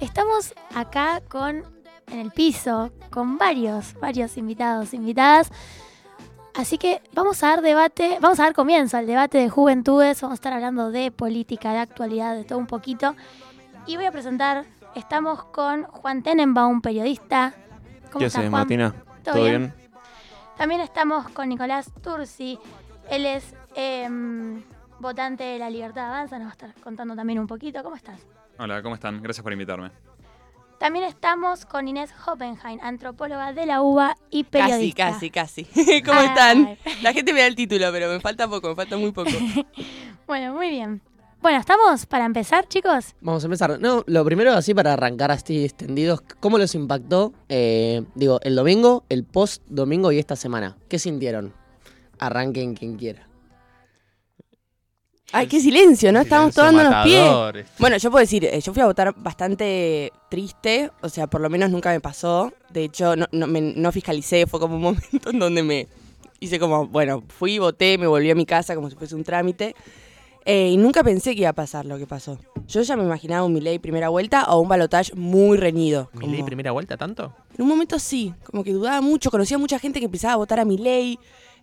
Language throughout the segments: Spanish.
estamos acá con, en el piso, con varios, varios invitados, invitadas. Así que vamos a dar debate, vamos a dar comienzo al debate de juventudes, vamos a estar hablando de política, de actualidad, de todo un poquito. Y voy a presentar, estamos con Juan Tenenbaum, periodista. ¿Qué haces, Martina? ¿Todo, bien? También estamos con Nicolás Tursi, él es em, votante de la Libertad Avanza, nos va a estar contando también un poquito. ¿Cómo estás? Hola, ¿cómo están? Gracias por invitarme. También estamos con Inés Hoppenheim, antropóloga de la UBA y periodista. Casi, casi, casi. ¿Cómo están? La gente me da el título, pero me falta poco, me falta muy poco. bueno, muy bien. Bueno, ¿estamos para empezar, chicos? Vamos a empezar. No, lo primero, así para arrancar así extendidos, ¿cómo los impactó, eh, digo, el domingo, el post domingo y esta semana? ¿Qué sintieron? Arranquen quien quiera. Ay, qué silencio, ¿no? Estamos tomando los pies. Bueno, yo puedo decir, eh, yo fui a votar bastante triste, o sea, por lo menos nunca me pasó. De hecho, no, no, fiscalicé, fue como un momento en donde me hice como, bueno, fui, voté, me volví a mi casa como si fuese un trámite. Eh, y nunca pensé que iba a pasar lo que pasó. Yo ya me imaginaba un Milei primera vuelta o un balotage muy reñido. ¿Milei primera vuelta tanto? En un momento sí, como que dudaba mucho, conocía mucha gente que empezaba a votar a Milei.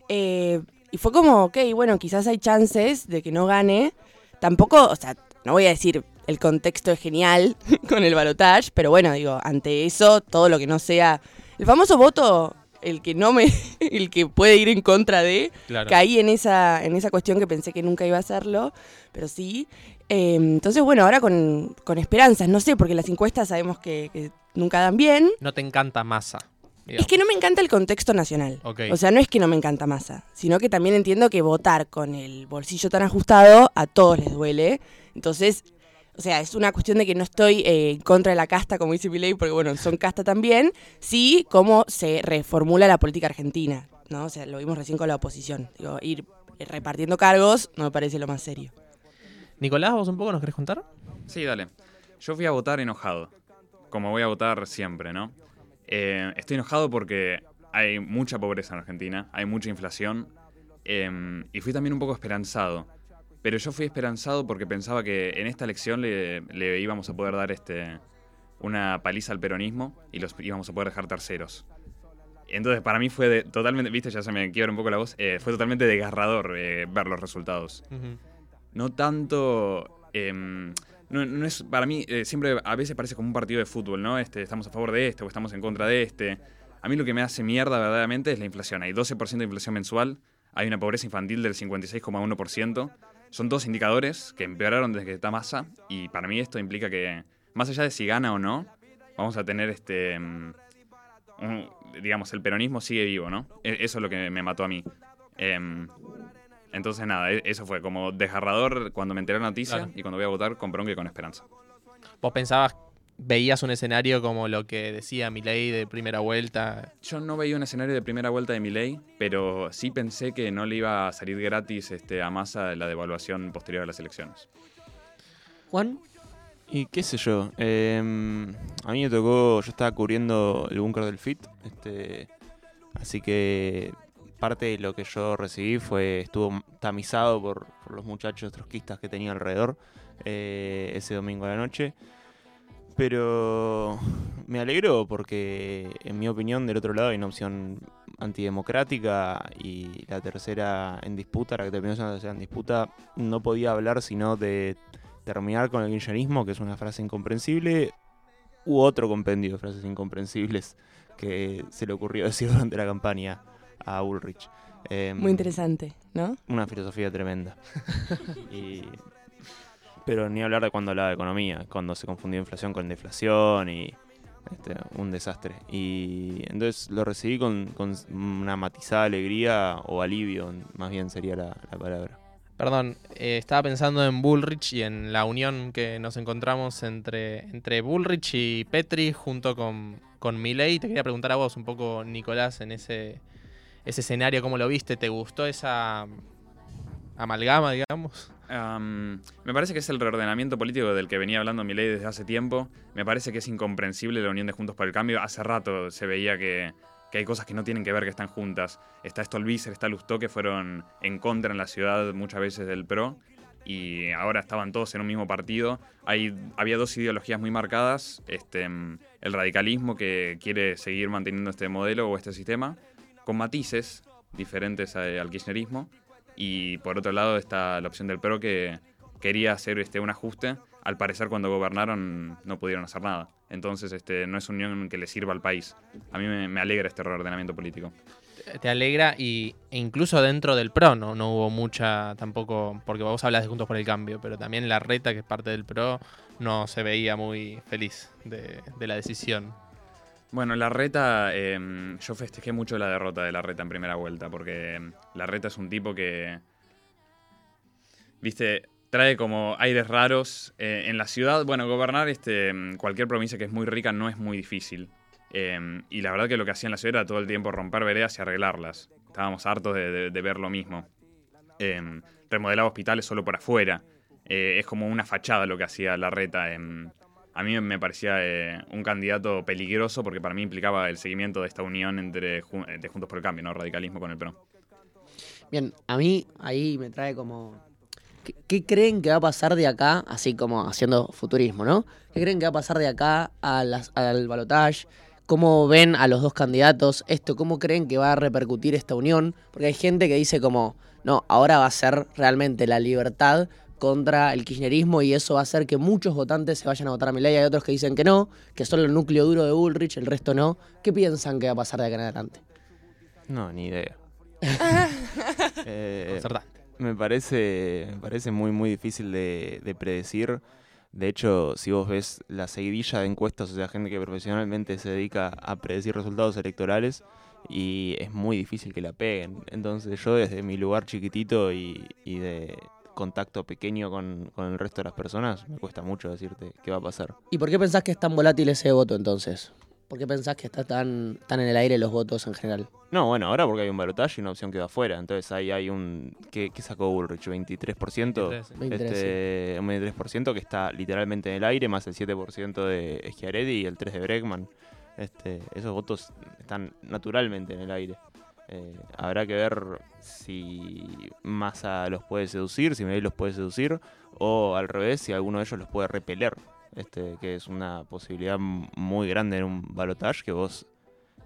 Eh, y fue como, ok, bueno, quizás hay chances de que no gane. Tampoco, o sea, no voy a decir el contexto es genial con el balotage, pero bueno, digo, ante eso, todo lo que no sea. El famoso voto, el que no me. el que puede ir en contra de. Caí en esa, en esa cuestión que pensé que nunca iba a hacerlo, pero sí. Em, entonces, bueno, ahora con, con, esperanzas, no sé, porque las encuestas sabemos que, que nunca dan bien. No te encanta masa. Es que no me encanta el contexto nacional. O sea, no es que no me encanta masa, sino que también entiendo que votar con el bolsillo tan ajustado a todos les duele. Entonces, o sea, es una cuestión de que no estoy eh, en contra de la casta, como dice Milei, porque bueno, son casta también. Sí, cómo se reformula la política argentina, ¿no? O sea, lo vimos recién con la oposición. Digo, ir repartiendo cargos no me parece lo más serio. Nicolás, ¿vos un poco nos querés contar? Sí, dale. Yo fui a votar enojado, como voy a votar siempre, ¿no? Eh, estoy enojado porque hay mucha pobreza en Argentina, hay mucha inflación em, y fui también un poco esperanzado. Pero yo fui esperanzado porque pensaba que en esta elección le, íbamos a poder dar este, una paliza al peronismo y los íbamos a poder dejar terceros. Entonces, para mí fue totalmente, viste, ya se me quiebra un poco la voz, eh, fue totalmente desgarrador eh, ver los resultados. No tanto em, no, es, para mí, eh, siempre a veces parece como un partido de fútbol, ¿no? Este, estamos a favor de este o estamos en contra de este. A mí lo que me hace mierda verdaderamente es la inflación. Hay 12% de inflación mensual, hay una pobreza infantil del 56,1%. Son dos indicadores que empeoraron desde que está masa y para mí esto implica que, más allá de si gana o no, vamos a tener este... Mm, digamos, el peronismo sigue vivo, ¿no? E, eso es lo que me mató a mí. Em, entonces, nada, e-, eso fue como desgarrador cuando me enteré la noticia y cuando voy a votar con bronca y con esperanza. ¿Vos pensabas, veías un escenario como lo que decía Milei de primera vuelta? Yo no veía un escenario de primera vuelta de Milei, pero sí pensé que no le iba a salir gratis este, a masa la devaluación posterior a las elecciones. Juan. Y qué sé yo, em, a mí me tocó, yo estaba cubriendo el búnker del FIT, este, así que parte de lo que yo recibí fue estuvo tamizado por, los muchachos trotskistas que tenía alrededor eh, ese domingo a la noche. Pero me alegro porque, en mi opinión, del otro lado hay una opción antidemocrática y la tercera en disputa, la que terminó siendo la tercera en disputa, no podía hablar sino de terminar con el kirchnerismo, que es una frase incomprensible, u otro compendio de frases incomprensibles que se le ocurrió decir durante la campaña a Ulrich. Em, Muy interesante, ¿no? Una filosofía tremenda. pero ni hablar de cuando hablaba de economía, cuando se confundió inflación con deflación y este, un desastre. Y entonces lo recibí con, una matizada alegría o alivio, más bien sería la, palabra. Perdón, eh, estaba pensando en Bullrich y en la unión que nos encontramos entre, entre Bullrich y Petri junto con, con Milley. Te quería preguntar a vos un poco, Nicolás, en ese, ese escenario, ¿cómo lo viste? ¿Te gustó esa amalgama, digamos? me parece que es el reordenamiento político del que venía hablando Milei desde hace tiempo. Me parece que es incomprensible la unión de Juntos por el Cambio. Hace rato se veía que, hay cosas que no tienen que ver, que están juntas. Está Stolbizer, está Lustó, que fueron en contra en la ciudad muchas veces del PRO. y ahora estaban todos en un mismo partido. Hay, había dos ideologías muy marcadas, este, mm, el radicalismo que quiere seguir manteniendo este modelo o este sistema, con matices diferentes al kirchnerismo, y por otro lado está la opción del PRO que quería hacer este, un ajuste. Al parecer cuando gobernaron no pudieron hacer nada. Entonces este, no es unión que le sirva al país. A mí me, alegra este reordenamiento político. Te- alegra y e incluso dentro del PRO no, no hubo mucha tampoco, porque vos hablas de Juntos por el Cambio, pero también la reta, que es parte del PRO, no se veía muy feliz de la decisión. Bueno, la reta, eh, yo festejé mucho la derrota de la reta en primera vuelta, porque eh, la reta es un tipo que, viste, trae como aires raros. Eh, en la ciudad, bueno, gobernar este, mm, cualquier provincia que es muy rica no es muy difícil. Y la verdad que lo que hacía en la ciudad era todo el tiempo romper veredas y arreglarlas. Estábamos hartos de, de- ver lo mismo. Remodelaba hospitales solo por afuera. Eh, es como una fachada lo que hacía la reta. em, a mí me parecía eh, un candidato peligroso porque para mí implicaba el seguimiento de esta unión entre Ju- de Juntos por el Cambio, ¿no? Radicalismo con el PRO. Bien, a mí ahí me trae como... ¿Qué, qué creen que va a pasar de acá, así como haciendo futurismo, ¿no? ¿Qué creen que va a pasar de acá a las- al balotaje? ¿Cómo ven a los dos candidatos esto? ¿Cómo creen que va a repercutir esta unión? Porque hay gente que dice como, no, ahora va a ser realmente la libertad contra el kirchnerismo y eso va a hacer que muchos votantes se vayan a votar a Milei. Hay otros que dicen que no, que solo el núcleo duro de Bullrich, el resto no. ¿Qué piensan que va a pasar de acá en adelante? No, ni idea. Eh, Concertante. me parece, me parece muy, muy difícil de, de predecir. De hecho, si vos ves la seguidilla de encuestas, o sea, gente que profesionalmente se dedica a predecir resultados electorales, y es muy difícil que la peguen. Entonces yo desde mi lugar chiquitito y, y de contacto pequeño con, con el resto de las personas, me cuesta mucho decirte qué va a pasar. ¿Y por qué pensás que es tan volátil ese voto entonces? ¿Por qué pensás que está tan, tan en el aire los votos en general? No, bueno, ahora porque hay un balotaje y una opción que va afuera. Entonces ahí hay un... ¿Qué, qué sacó Bullrich? ¿23%? 23, sí. 23, este, un 23% que está literalmente en el aire, más el 7% de Schiaretti y el 3% de Bregman. Este, esos votos están naturalmente en el aire. Eh, habrá que ver si Massa los puede seducir, si Milei los puede seducir, o al revés, si alguno de ellos los puede repeler. Este, que es una posibilidad muy grande en un balotaje que vos,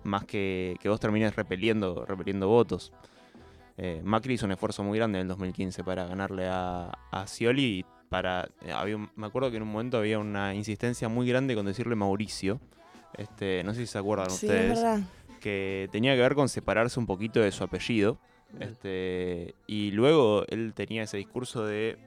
más que, que vos termines repeliendo, repeliendo votos. Eh, Macri hizo un esfuerzo muy grande en el 2015 para ganarle a, a Scioli y para eh, había un- me acuerdo que en un momento había una insistencia muy grande con decirle Mauricio. Este, no sé si se acuerdan Sí, es ustedes verdad. Que tenía que ver con separarse un poquito de su apellido. Este, y luego él tenía ese discurso de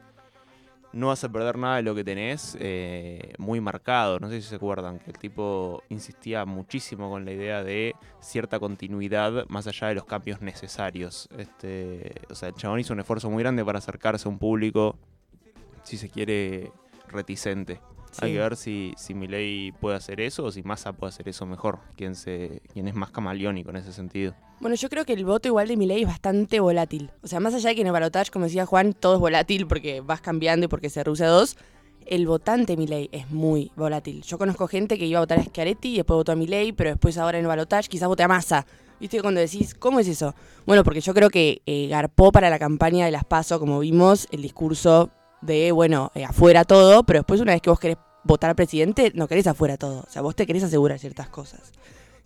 no vas a perder nada de lo que tenés, eh, muy marcado. No sé si se acuerdan, que el tipo insistía muchísimo con la idea de cierta continuidad más allá de los cambios necesarios. Este, o sea, el chabón hizo un esfuerzo muy grande para acercarse a un público, si se quiere, reticente. Hay que ver si, si Milei puede hacer eso o si Massa puede hacer eso mejor. Quién, se, quién es más camaleónico en ese sentido. Bueno, yo creo que el voto igual de Milei es bastante volátil. O sea, más allá de que en el balotaje, como decía Juan, todo es volátil porque vas cambiando y porque se reduce a dos, el votante Milei es muy volátil. Yo conozco gente que iba a votar a Schiaretti y después votó a Milei, pero después ahora en el balotaje quizás vote a Massa. ¿Viste? Cuando decís, ¿cómo es eso? Bueno, porque yo creo que eh, garpó para la campaña de las PASO, como vimos, el discurso de, bueno, eh, afuera todo, pero después una vez que vos querés votar al presidente, no querés afuera todo. O sea, vos te querés asegurar ciertas cosas.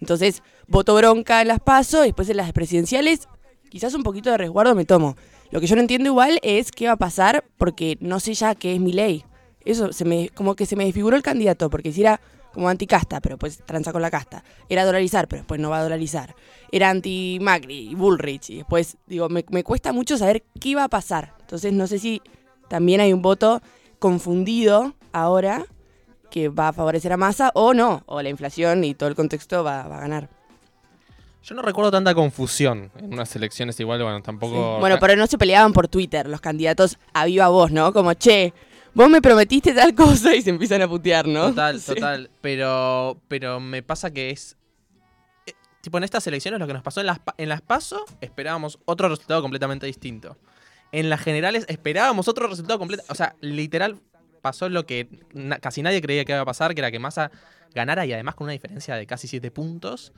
Entonces, voto bronca en las PASO y después en las presidenciales, quizás un poquito de resguardo me tomo. Lo que yo no entiendo igual es qué va a pasar porque no sé ya qué es mi ley. Eso, se me, como que se me desfiguró el candidato, porque si era como anticasta, pero pues tranza con la casta. Era dolarizar, pero después no va a dolarizar. Era anti-Macri Bullrich. Y después, digo, me cuesta mucho saber qué va a pasar. Entonces, no sé si también hay un voto confundido ahora que va a favorecer a Massa o no, o la inflación y todo el contexto va, va a ganar. Yo no recuerdo tanta confusión en unas elecciones igual, bueno, tampoco... Bueno, pero no se peleaban por Twitter los candidatos a viva voz, ¿no? Como, che, vos me prometiste tal cosa y se empiezan a putear, ¿no? Total, Sí. total. Pero, pero me pasa que es. eh, Tipo, en estas elecciones lo que nos pasó en las, pa- en las PASO, esperábamos otro resultado completamente distinto. En las generales esperábamos otro resultado completo. O sea, literal pasó lo que na- casi nadie creía que iba a pasar, que era que Massa ganara y además con una diferencia de casi 7 puntos.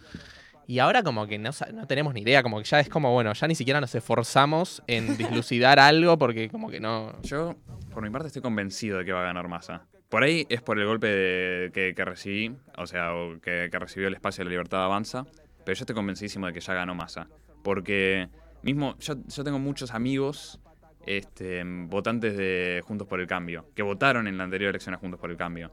Y ahora como que no, no tenemos ni idea, como que ya es como, bueno, ya ni siquiera nos esforzamos en dislucidar algo porque como que no... Yo, por mi parte, estoy convencido de que va a ganar Massa. Por ahí es por el golpe de- que, que recibí, o sea, o que, que recibió el espacio de la libertad avanza, pero yo estoy convencidísimo de que ya ganó Massa. Porque mismo, yo, tengo muchos amigos este, votantes de Juntos por el Cambio, que votaron en la anterior elección a Juntos por el Cambio.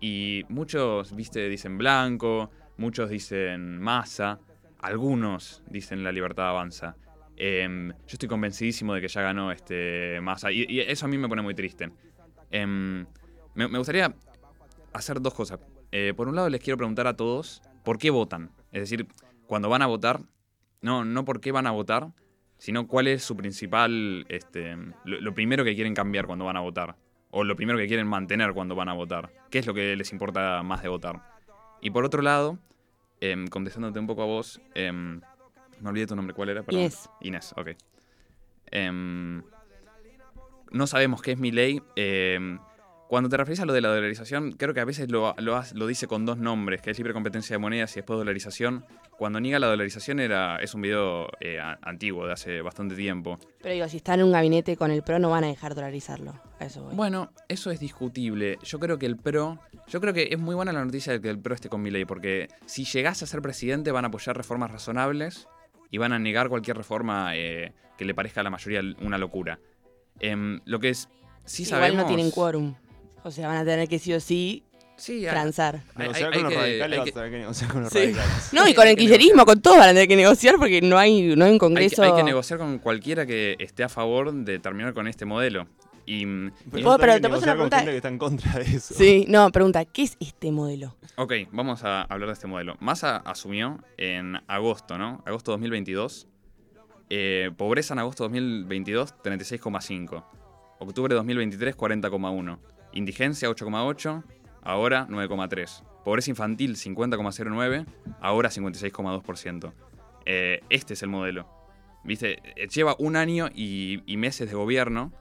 Y muchos, viste, dicen blanco, muchos dicen masa, algunos dicen la libertad avanza. Em, yo estoy convencidísimo de que ya ganó este masa y, eso a mí me pone muy triste. Em, me, me gustaría hacer dos cosas. Eh, por un lado les quiero preguntar a todos por qué votan. Es decir, cuando van a votar, no, no por qué van a votar, sino cuál es su principal, este, lo, lo primero que quieren cambiar cuando van a votar. O lo primero que quieren mantener cuando van a votar. ¿Qué es lo que les importa más de votar? Y por otro lado, em, contestándote un poco a vos, em, me olvidé tu nombre, ¿cuál era? Perdón. Inés. Inés, ok. Em, no sabemos qué es mi ley. Cuando te refieres a lo de la dolarización, creo que a veces lo, lo, lo dice con dos nombres, que es libre competencia de monedas y después dolarización. Cuando niega la dolarización era, es un video eh, antiguo, de hace bastante tiempo. Pero digo, si están en un gabinete con el PRO no van a dejar dolarizarlo. A eso voy. Bueno, eso es discutible. Yo creo que el PRO. Yo creo que es muy buena la noticia de que el PRO esté con Milei, porque si llegase a ser presidente van a apoyar reformas razonables y van a negar cualquier reforma eh, que le parezca a la mayoría una locura. Em, lo que es. Sí Igual sabemos. no tienen quórum. O sea, van a tener que sí o sí Sí, hay- transar. hay- Negociar hay con los que- radicales hay vas que- a tener que negociar con los Sí. radicales. No, y con el kirchnerismo, con todos van a tener que negociar porque no hay, no hay un hay, que, congreso. hay que negociar con cualquiera que esté a favor de terminar con este modelo. Y, mm, Pero, ¿Puedo- vas a pero te una negociar con pregunta? gente que está en contra de eso. Sí, no, pregunta, ¿qué es este modelo? Ok, vamos a hablar de este modelo. Massa asumió en agosto, ¿no? Agosto 2022. Eh, pobreza en agosto 2022, 36,5. Octubre 2023, 40,1. Indigencia, 8,8. Ahora, 9,3. Pobreza infantil, 50,09. Ahora, 56,2%. Eh, este es el modelo. ¿Viste? Eh, Lleva un año y, meses de gobierno.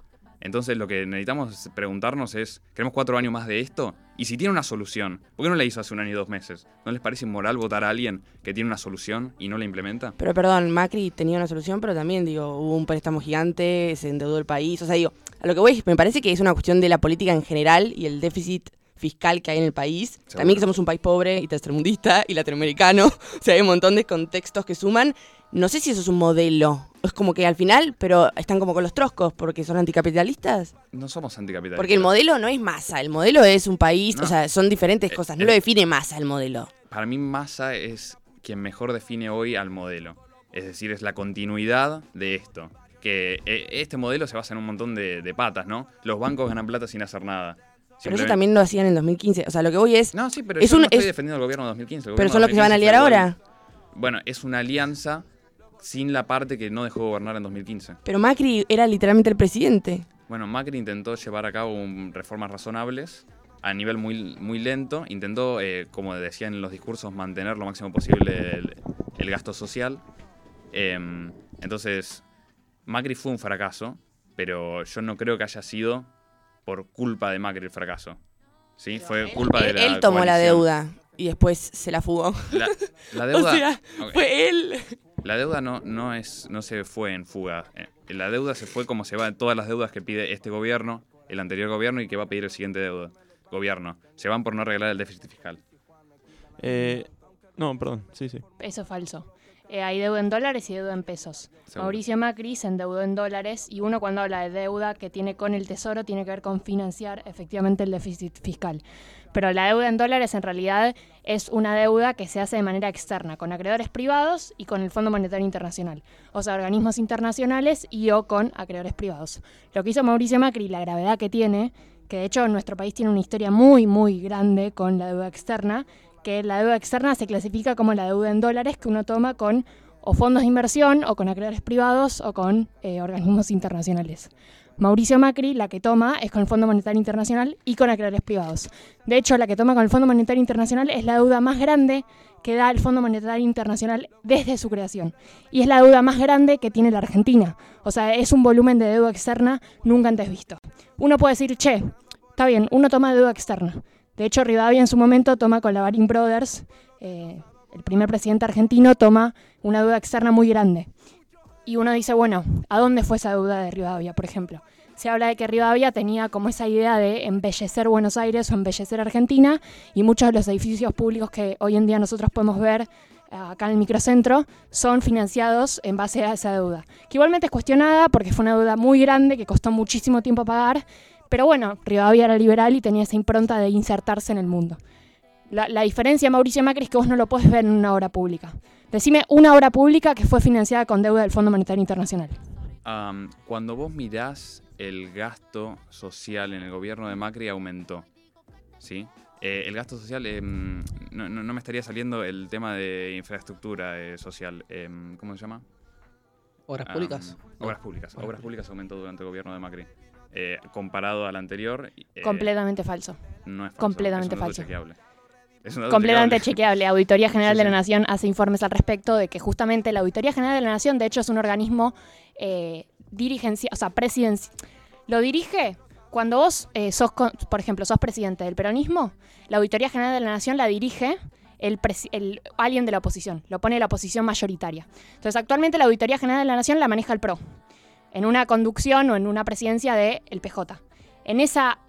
Entonces lo que necesitamos preguntarnos es, ¿queremos cuatro años más de esto? Y si tiene una solución, ¿por qué no la hizo hace un año y dos meses? ¿No les parece inmoral votar a alguien que tiene una solución y no la implementa? Pero perdón, Macri tenía una solución, pero también, digo, hubo un préstamo gigante, se endeudó el país. O sea, digo, a lo que voy, es- me parece que es una cuestión de la política en general y el déficit fiscal que hay en el país. Seguro. También que somos un país pobre y tercermundista y latinoamericano. O sea, hay un montón de contextos que suman. No sé si eso es un modelo. Es como que al final, pero están como con los troscos porque son anticapitalistas. No somos anticapitalistas. Porque el modelo no es masa, el modelo es un país, No. o sea, son diferentes Eh, cosas. No eh. lo define masa el modelo. Para mí Massa es quien mejor define hoy al modelo. Es decir, es la continuidad de esto. Que eh, este modelo se basa en un montón de, de patas, ¿no? Los bancos ganan plata sin hacer nada. Pero eso también lo hacían en el 2015. O sea, lo que voy es. No, sí, pero es yo un- no estoy es- defendiendo al gobierno de 2015. el pero gobierno son los que se van a 2015 liar ahora. Bueno, es una alianza sin la parte que no dejó gobernar en 2015. Pero Macri era literalmente el presidente. Bueno, Macri intentó llevar a cabo un- reformas razonables a nivel muy, muy lento. Intentó, eh, como decían en los discursos, mantener lo máximo posible el, el gasto social. Em, entonces, Macri fue un fracaso, pero yo no creo que haya sido por culpa de Macri el fracaso. ¿Sí? Fue culpa de él, la él tomó la deuda y después se la fugó. La, la deuda, O sea, fue él. La deuda no, no, es, no se fue en fuga. Eh, La deuda se fue como se va en todas las deudas que pide este gobierno, el anterior gobierno y que va a pedir el siguiente deuda, gobierno. Se van por no arreglar el déficit fiscal. Eh, no, perdón, sí, sí. Eso es falso. Eh, hay deuda en dólares y deuda en pesos. Seguro. Mauricio Macri se endeudó en dólares y uno cuando habla de deuda que tiene con el Tesoro tiene que ver con financiar efectivamente el déficit fiscal. Pero la deuda en dólares en realidad es una deuda que se hace de manera externa, con acreedores privados y con el Fondo Monetario Internacional. O sea, organismos internacionales y o con acreedores privados. Lo que hizo Mauricio Macri, la gravedad que tiene, que de hecho nuestro país tiene una historia muy, muy grande con la deuda externa, que la deuda externa se clasifica como la deuda en dólares que uno toma con fondos de inversión o con acreedores privados o con eh, organismos internacionales. Mauricio Macri la que toma es con el Fondo Monetario Internacional y con acreedores privados. De hecho, la que toma con el Fondo Monetario Internacional es la deuda más grande que da el Fondo Monetario Internacional desde su creación. Y es la deuda más grande que tiene la Argentina. O sea, es un volumen de deuda externa nunca antes visto. Uno puede decir, che, está bien, uno toma deuda externa. De hecho, Rivadavia en su momento toma con la Baring Brothers eh, el primer presidente argentino, toma una deuda externa muy grande. Y uno dice, bueno, ¿a dónde fue esa deuda de Rivadavia, por ejemplo? Se habla de que Rivadavia tenía como esa idea de embellecer Buenos Aires o embellecer Argentina y muchos de los edificios públicos que hoy en día nosotros podemos ver eh, acá en el microcentro son financiados en base a esa deuda, que igualmente es cuestionada porque fue una deuda muy grande que costó muchísimo tiempo pagar, pero bueno, Rivadavia era liberal y tenía esa impronta de insertarse en el mundo. La, la diferencia, Mauricio Macri, es que vos no lo puedes ver en una obra pública. Decime una obra pública que fue financiada con deuda del Fondo Monetario Internacional. Cuando vos mirás el gasto social en el gobierno de Macri aumentó, ¿sí? Eh, el gasto social, em, no, no- no me estaría saliendo el tema de infraestructura eh, social, em, ¿cómo se llama? Obras públicas. obras públicas. Obras públicas aumentó durante el gobierno de Macri. Eh, comparado al anterior, eh, Completamente falso. no es falso, completamente es falso. chequeable. Es un dato Completamente chequeable. chequeable. Auditoría General Sí, de la sí. Nación hace informes al respecto de que justamente la Auditoría General de la Nación, de hecho, es un organismo eh, dirigencia, o sea, presidencia. Lo dirige cuando vos eh, sos, con- por ejemplo, sos presidente del peronismo, la Auditoría General de la Nación la dirige el, el- alguien de la oposición, lo pone la oposición mayoritaria. Entonces, actualmente la Auditoría General de la Nación la maneja el PRO, en una conducción o en una presidencia del PJ. En esa,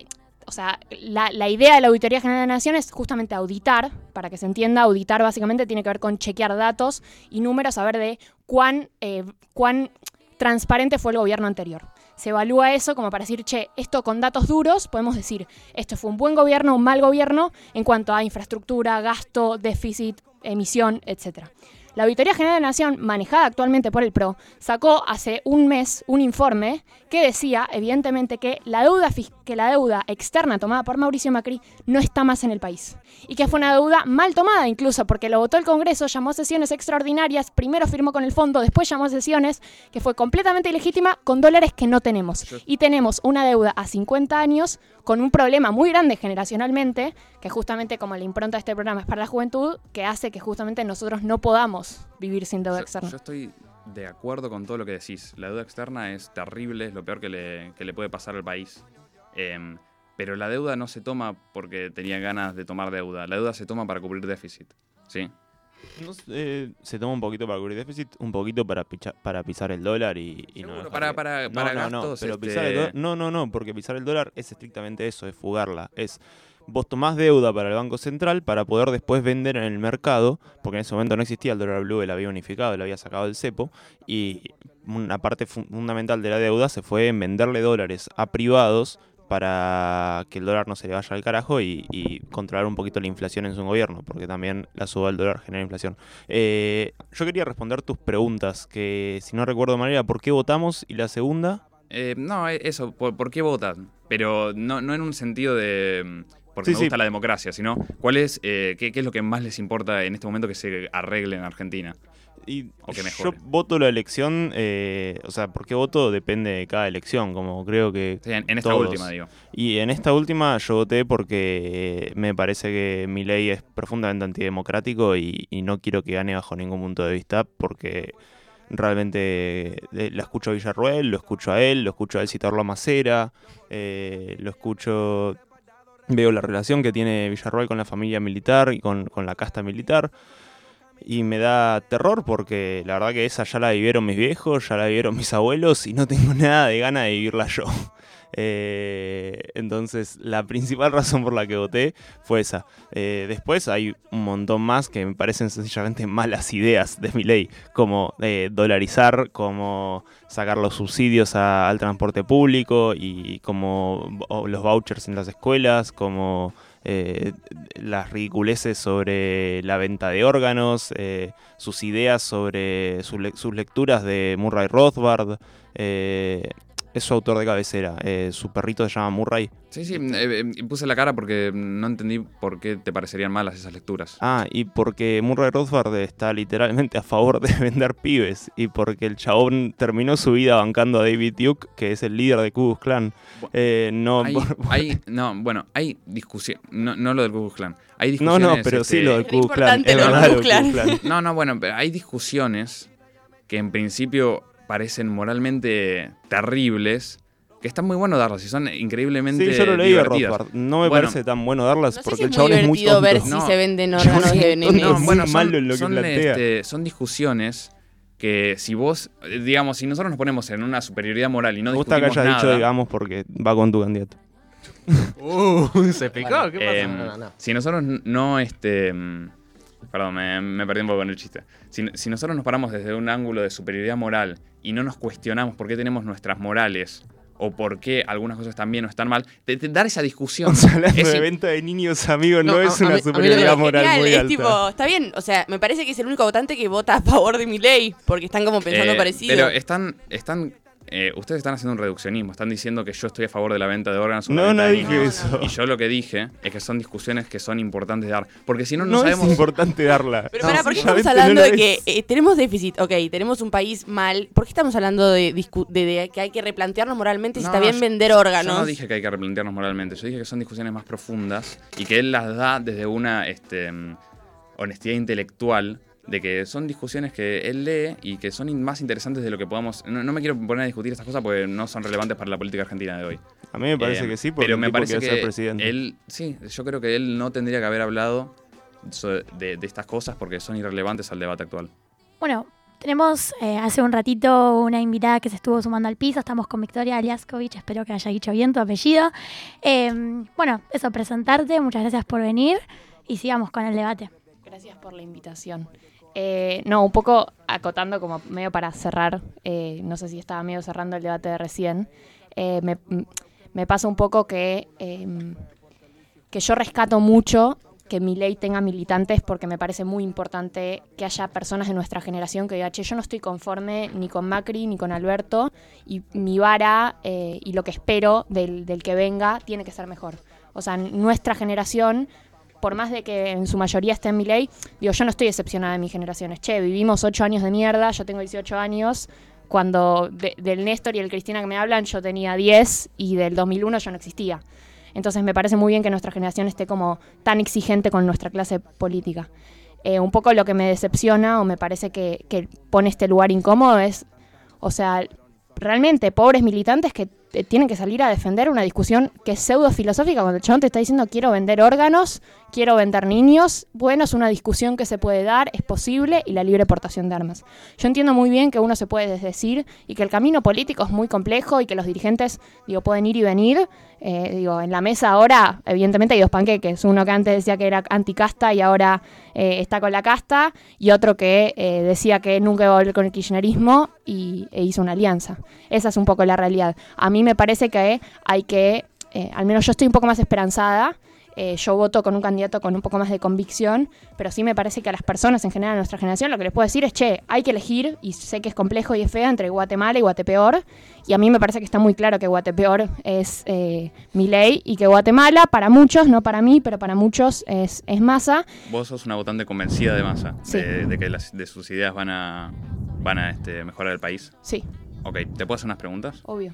o sea, la, idea de la Auditoría General de la Nación es justamente auditar, para que se entienda, auditar básicamente tiene que ver con chequear datos y números, saber de cuán, eh, cuán transparente fue el gobierno anterior. Se evalúa eso como para decir, che, esto con datos duros podemos decir, esto fue un buen gobierno un mal gobierno en cuanto a infraestructura, gasto, déficit, emisión, etc. La Auditoría General de la Nación, manejada actualmente por el PRO, sacó hace un mes un informe que decía, evidentemente, que la deuda, que la deuda externa tomada por Mauricio Macri no está más en el país. Y que fue una deuda mal tomada incluso, porque lo votó el Congreso, llamó a sesiones extraordinarias, primero firmó con el fondo, después llamó a sesiones, que fue completamente ilegítima con dólares que no tenemos. Y tenemos una deuda a 50 años con un problema muy grande generacionalmente, que justamente como la impronta de este programa es para la juventud, que hace que justamente nosotros no podamos vivir sin deuda Yo- externa. Yo estoy de acuerdo con todo lo que decís. La deuda externa es terrible, es lo peor que le, que le puede pasar al país. Em, pero la deuda no se toma porque tenía ganas de tomar deuda. La deuda se toma para cubrir déficit. ¿Sí? No eh, se toma un poquito para cubrir déficit, un poquito para, picha- para pisar el dólar y, y no Seguro, para- no, para no, no, gastos, pero este- pisar el dólar, no, no, no, porque pisar el dólar es estrictamente eso, es fugarla, es vos tomás deuda para el Banco Central para poder después vender en el mercado, porque en ese momento no existía el dólar blue, él había unificado, él había sacado el cepo, y una parte fu- fundamental de la deuda se fue en venderle dólares a privados para que el dólar no se le vaya al carajo y, controlar un poquito la inflación en su gobierno, porque también la suba del dólar genera inflación. Eh, yo quería responder tus preguntas, que si no recuerdo mal era ¿por qué votamos? Y la segunda... Eh, no, eh, eso, ¿por, por qué votan? Pero no, no en un sentido de... Porque Sí, me sí. gusta la democracia, sino cuál es, eh, qué, qué es lo que más les importa en este momento que se arregle en Argentina. Y O que yo voto la elección, eh, o sea, ¿por qué voto? Depende de cada elección, como creo que... Sea, en, en esta Todos. última, digo. Y en esta última yo voté porque eh, me parece que mi ley es profundamente antidemocrático y, y no quiero que gane bajo ningún punto de vista porque realmente eh, la escucho a Villarruel, lo escucho a él, lo escucho a él citarlo a Macera, eh, lo escucho, veo la relación que tiene Villarruel con la familia militar y con, con la casta militar. Y me da terror porque la verdad que esa ya la vivieron mis viejos, ya la vivieron mis abuelos y no tengo nada de gana de vivirla yo. Eh, entonces, la principal razón por la que voté fue esa. Eh, después hay un montón más que me parecen sencillamente malas ideas de mi ley, como eh, dolarizar, como sacar los subsidios al transporte público y como los vouchers en las escuelas, como eh, las ridiculeces sobre la venta de órganos, sus ideas sobre sus lecturas de Murray Rothbard. Es su autor de cabecera. eh, su perrito se llama Murray. Sí, sí, eh, eh, puse la cara porque no entendí por qué te parecerían malas esas lecturas. Ah, y porque Murray Rothbard está literalmente a favor de vender pibes. Y porque el chabón terminó su vida bancando a David Duke, que es el líder de Ku Klux Klan. Eh, no, Hay, por- hay- no, bueno, hay discusión, no, no lo del Ku Klux Klan. Hay no, discusiones. no, pero sí este, lo del Ku Klux Klan. No, no, bueno, pero hay discusiones que en principio parecen moralmente terribles, que están muy buenos darlas y son increíblemente Sí, yo lo leí divertidas. Rothbard. No me Bueno. parece tan bueno darlas No sé porque si el es chabón es muy divertido ver tonto. si No. se venden órganos de tonto. nenes. No, bueno, son, malo en lo que son, plantea. este, son discusiones que si vos, eh, digamos, si nosotros nos ponemos en una superioridad moral y no Me gusta que hayas nada, dicho, digamos, porque va con tu candidato. Uh, se picó, Bueno, ¿qué pasa? eh, No, no, si nosotros no, este, mm, perdón, me, me perdí un poco en el chiste. Si, si nosotros nos paramos desde un ángulo de superioridad moral y no nos cuestionamos por qué tenemos nuestras morales o por qué algunas cosas están bien o están mal, de- de dar esa discusión hablando es de venta de niños, amigos, no, es a una a superioridad moral Genial, muy es alta. tipo, está bien, o sea, me parece que es el único votante que vota a favor de mi ley, porque están como pensando Eh, parecido. Pero están, están eh, ustedes están haciendo un reduccionismo, están diciendo que yo estoy a favor de la venta de órganos. No, no dije eso. Y yo lo que dije es que son discusiones que son importantes de dar. Porque si no, no, No es sabemos. importante darla. Pero pará, ¿por qué estamos hablando no de que eh, tenemos déficit? Ok, tenemos un país mal. ¿Por qué estamos hablando de, discu- de- de que hay que replantearnos moralmente si No, está bien yo- vender Yo órganos? no dije que hay que replantearnos moralmente, yo dije que son discusiones más profundas y que él las da desde una este, mm, honestidad intelectual de que son discusiones que él lee y que son in- más interesantes de lo que podamos... No, no me quiero poner a discutir estas cosas porque no son relevantes para la política argentina de hoy. A mí me parece Eh, que sí, porque pero me parece que ser presidente. él, sí, yo creo que él no tendría que haber hablado de, de estas cosas porque son irrelevantes al debate actual. Bueno, tenemos eh, hace un ratito una invitada que se estuvo sumando al piso. Estamos con Victoria Aliaskovich. Espero que haya dicho bien tu apellido. Eh, bueno, eso, presentarte. Muchas gracias por venir y sigamos con el debate. Gracias por la invitación. Eh, no, un poco acotando como medio para cerrar, eh, no sé si estaba medio cerrando el debate de recién, eh, me, me pasa un poco que, eh, que yo rescato mucho que mi ley tenga militantes porque me parece muy importante que haya personas de nuestra generación que digan, che, yo no estoy conforme ni con Macri ni con Alberto y mi vara eh, y lo que espero del, del que venga tiene que ser mejor. O sea, nuestra generación por más de que en su mayoría esté en mi ley, digo, yo no estoy decepcionada de mis generaciones. Che, vivimos ocho años de mierda, yo tengo 18 años. Cuando de- del Néstor y el Cristina que me hablan, yo tenía 10 y del 2001 yo no existía. Entonces me parece muy bien que nuestra generación esté como tan exigente con nuestra clase política. Eh, un poco lo que me decepciona o me parece que, pone este lugar incómodo es, o sea, realmente pobres militantes que tienen que salir a defender una discusión que es pseudo filosófica cuando el chabón te está diciendo quiero vender órganos, quiero vender niños. Bueno, es una discusión que se puede dar, es posible y la libre portación de armas. Yo entiendo muy bien que uno se puede decir y que el camino político es muy complejo y que los dirigentes, digo, pueden ir y venir. Eh, digo, en la mesa ahora, evidentemente hay dos panqueques. Uno que antes decía que era anticasta y ahora eh, está con la casta, y otro que eh, decía que nunca iba a volver con el kirchnerismo y, e hizo una alianza. Esa es un poco la realidad. A mí me parece que hay que, al menos yo estoy un poco más esperanzada. Eh, yo voto con un candidato con un poco más de convicción, pero sí me parece que a las personas en general de nuestra generación lo que les puedo decir es, che, hay que elegir, y sé que es complejo y es feo, entre Guatemala y Guatepeor, y a mí me parece que está muy claro que Guatepeor es eh, mi ley y que Guatemala, para muchos, no para mí, pero para muchos es, es masa. Vos sos una votante convencida de masa, Sí. de, de que las, de sus ideas van a, van a este, mejorar el país. Sí, Ok, ¿te puedo hacer unas preguntas? obvio.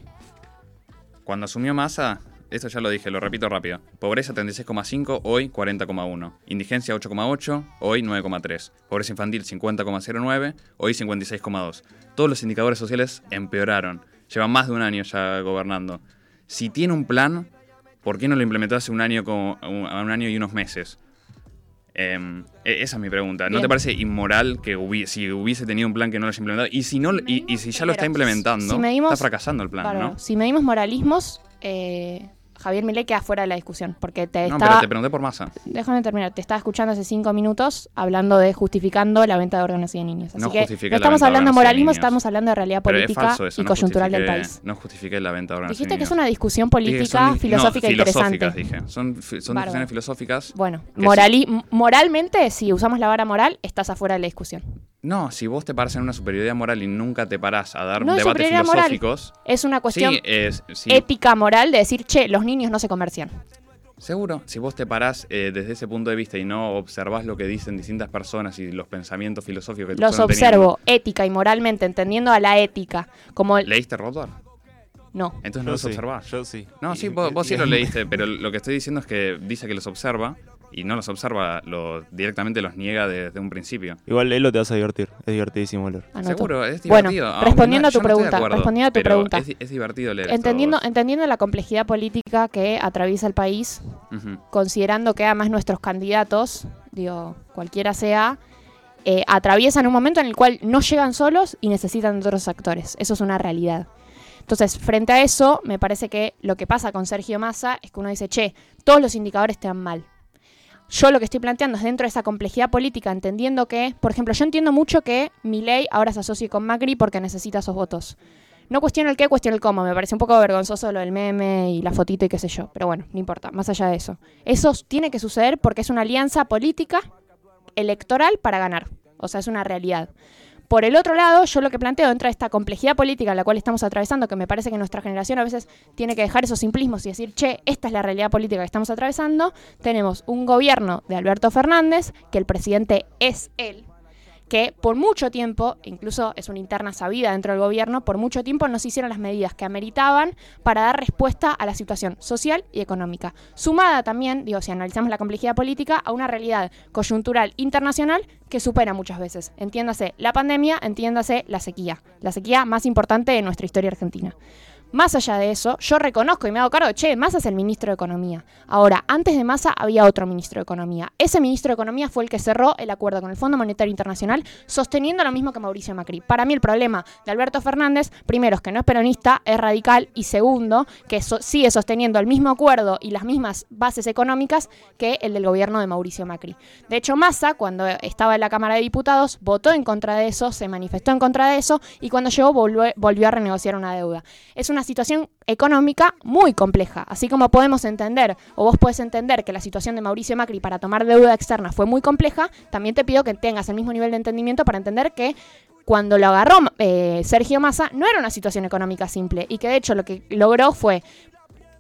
Cuando asumió Massa, esto ya lo dije, lo repito rápido. Pobreza 36,5, hoy 40,1. Indigencia 8,8, hoy 9,3. Pobreza infantil 50,09, hoy 56,2. Todos los indicadores sociales empeoraron. Lleva más de un año ya gobernando. Si tiene un plan, ¿por qué no lo implementó hace un año, como, un, año y unos meses? Em, e- esa es mi pregunta. ¿No Bien. te parece inmoral que hubi- si hubiese tenido un plan que no lo haya implementado? Y si, no, y, y si ya lo está implementando, si medimos- está fracasando el plan, Bárbaro. ¿no? Si medimos moralismos, eh, Javier Milei queda fuera de la discusión, porque te No, estaba... pero te pregunté por masa. Déjame terminar. Te estaba escuchando hace cinco minutos hablando de justificando la venta de órganos y de niños. Así No que no estamos hablando de moralismo, estamos hablando de realidad política eso, y no coyuntural del país. No justifiqué la venta de órganos Dijiste y que es una discusión política, son- filosófica no, interesante. filosóficas, dije. Son, discusiones filosóficas. Bueno, morali- moralmente, si usamos la vara moral, estás afuera de la discusión. No, si vos te paras en una superioridad moral y nunca te parás a dar No debates moral. filosóficos. Es una cuestión Sí, es, sí, ética, moral, de decir, che, los niños no se comercian. seguro. Si vos te parás eh, desde ese punto de vista y no observás lo que dicen distintas personas y los pensamientos filosóficos que Los observo ética y moralmente, entendiendo a la ética como... el- ¿Leíste Rothbard? No. Entonces no Yo los sí, observás. yo sí. No, Y- sí, vos, vos sí y- lo leíste, pero lo que estoy diciendo es que dice que los observa y no los observa, lo, directamente los niega desde un principio. Igual él lo te vas a divertir. Es divertidísimo leer. Anoto. Seguro, es Bueno, divertido. aunque respondiendo a tu no pregunta, acuerdo, respondiendo a tu pregunta. Es, es divertido leer Entendiendo, entendiendo la complejidad política que atraviesa el país, considerando que además nuestros candidatos, digo, cualquiera sea, eh, atraviesan un momento en el cual no llegan solos y necesitan de otros actores. Eso es una realidad. Entonces, frente a eso, me parece que lo que pasa con Sergio Massa es que uno dice, che, todos los indicadores te dan mal. Yo lo que estoy planteando es dentro de esa complejidad política, entendiendo que, por ejemplo, yo entiendo mucho que Milei ahora se asocie con Macri porque necesita esos votos. No cuestiono el qué, cuestiono el cómo. Me parece un poco vergonzoso lo del meme y la fotito y qué sé yo. Pero bueno, no importa, más allá de eso. Eso tiene que suceder porque es una alianza política electoral para ganar. O sea, es una realidad. Por el otro lado, yo lo que planteo dentro de esta complejidad política en la cual estamos atravesando, que me parece que nuestra generación a veces tiene que dejar esos simplismos y decir, che, esta es la realidad política que estamos atravesando, tenemos un gobierno de Alberto Fernández, que el presidente es él, que por mucho tiempo, incluso es una interna sabida dentro del gobierno, por mucho tiempo no se hicieron las medidas que ameritaban para dar respuesta a la situación social y económica. Sumada también, digo, si analizamos la complejidad política, a una realidad coyuntural internacional que supera muchas veces. Entiéndase la pandemia, entiéndase la sequía, la sequía más importante de nuestra historia argentina. Más allá de eso, yo reconozco y me hago cargo, che, Massa es el ministro de Economía. Ahora, antes de Massa había otro ministro de Economía. Ese ministro de Economía fue el que cerró el acuerdo con el Fondo Monetario Internacional, sosteniendo lo mismo que Mauricio Macri. Para mí el problema de Alberto Fernández, primero, es que no es peronista, es radical, y segundo, que sigue sosteniendo el mismo acuerdo y las mismas bases económicas que el del gobierno de Mauricio Macri. De hecho, Massa, cuando estaba en la Cámara de Diputados, votó en contra de eso, se manifestó en contra de eso, y cuando llegó volvió a renegociar una deuda. Es una situación económica muy compleja, así como podemos entender, o vos podés entender que la situación de Mauricio Macri para tomar deuda externa fue muy compleja, también te pido que tengas el mismo nivel de entendimiento para entender que cuando lo agarró eh, Sergio Massa no era una situación económica simple y que de hecho lo que logró fue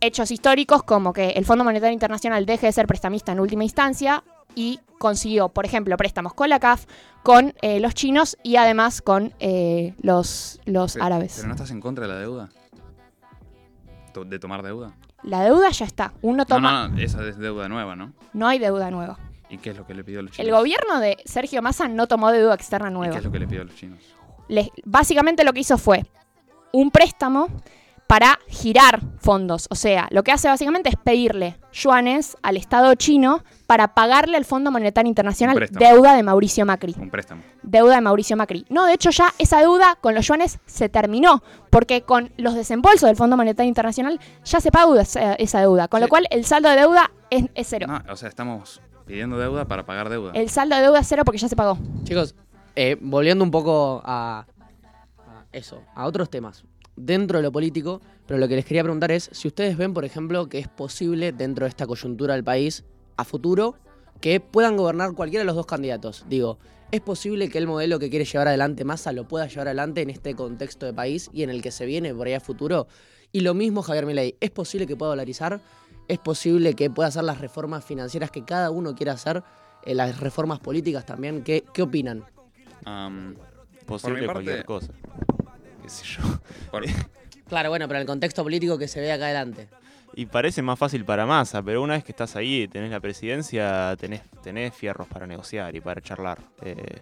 hechos históricos como que el Fondo Monetario Internacional deje de ser prestamista en última instancia y consiguió, por ejemplo, préstamos con la CAF, con eh, los chinos y además con eh, los, los Pero- árabes. ¿Pero no estás en contra de la deuda? To- ¿De tomar deuda? La deuda ya está. Uno toma. No, no, no, esa es deuda nueva, ¿no? No hay deuda nueva. ¿Y qué es lo que le pidió a los El chinos? gobierno de Sergio Massa no tomó deuda externa ¿Y nueva. qué es lo que le pidió a los chinos? Les- básicamente lo que hizo fue un préstamo para girar fondos. O sea, lo que hace básicamente es pedirle yuanes al Estado chino para pagarle al Fondo Monetario Internacional deuda de Mauricio Macri. Un préstamo. Deuda de Mauricio Macri. No, de hecho ya esa deuda con los yuanes se terminó, porque con los desembolsos del Fondo Monetario Internacional ya se pagó esa, deuda, con lo cual el saldo de deuda es, es cero. No, o sea, estamos pidiendo deuda para pagar deuda. El saldo de deuda es cero porque ya se pagó. Chicos, eh, volviendo un poco a, a eso, a otros temas, dentro de lo político, pero lo que les quería preguntar es si ustedes ven, por ejemplo, que es posible dentro de esta coyuntura del país, a futuro, que puedan gobernar cualquiera de los dos candidatos. Digo, ¿es posible que el modelo que quiere llevar adelante Massa lo pueda llevar adelante en este contexto de país y en el que se viene por ahí a futuro? Y lo mismo Javier Milei, ¿es posible que pueda dolarizar? ¿Es posible que pueda hacer las reformas financieras que cada uno quiera hacer? Eh, las reformas políticas también, ¿qué, qué opinan? Posible parte- cualquier cosa. Qué sé yo. por- Claro, bueno, pero el contexto político que se ve acá adelante. Y parece más fácil para Massa, pero una vez que estás ahí, tenés la presidencia, tenés, tenés fierros para negociar y para charlar. Eh,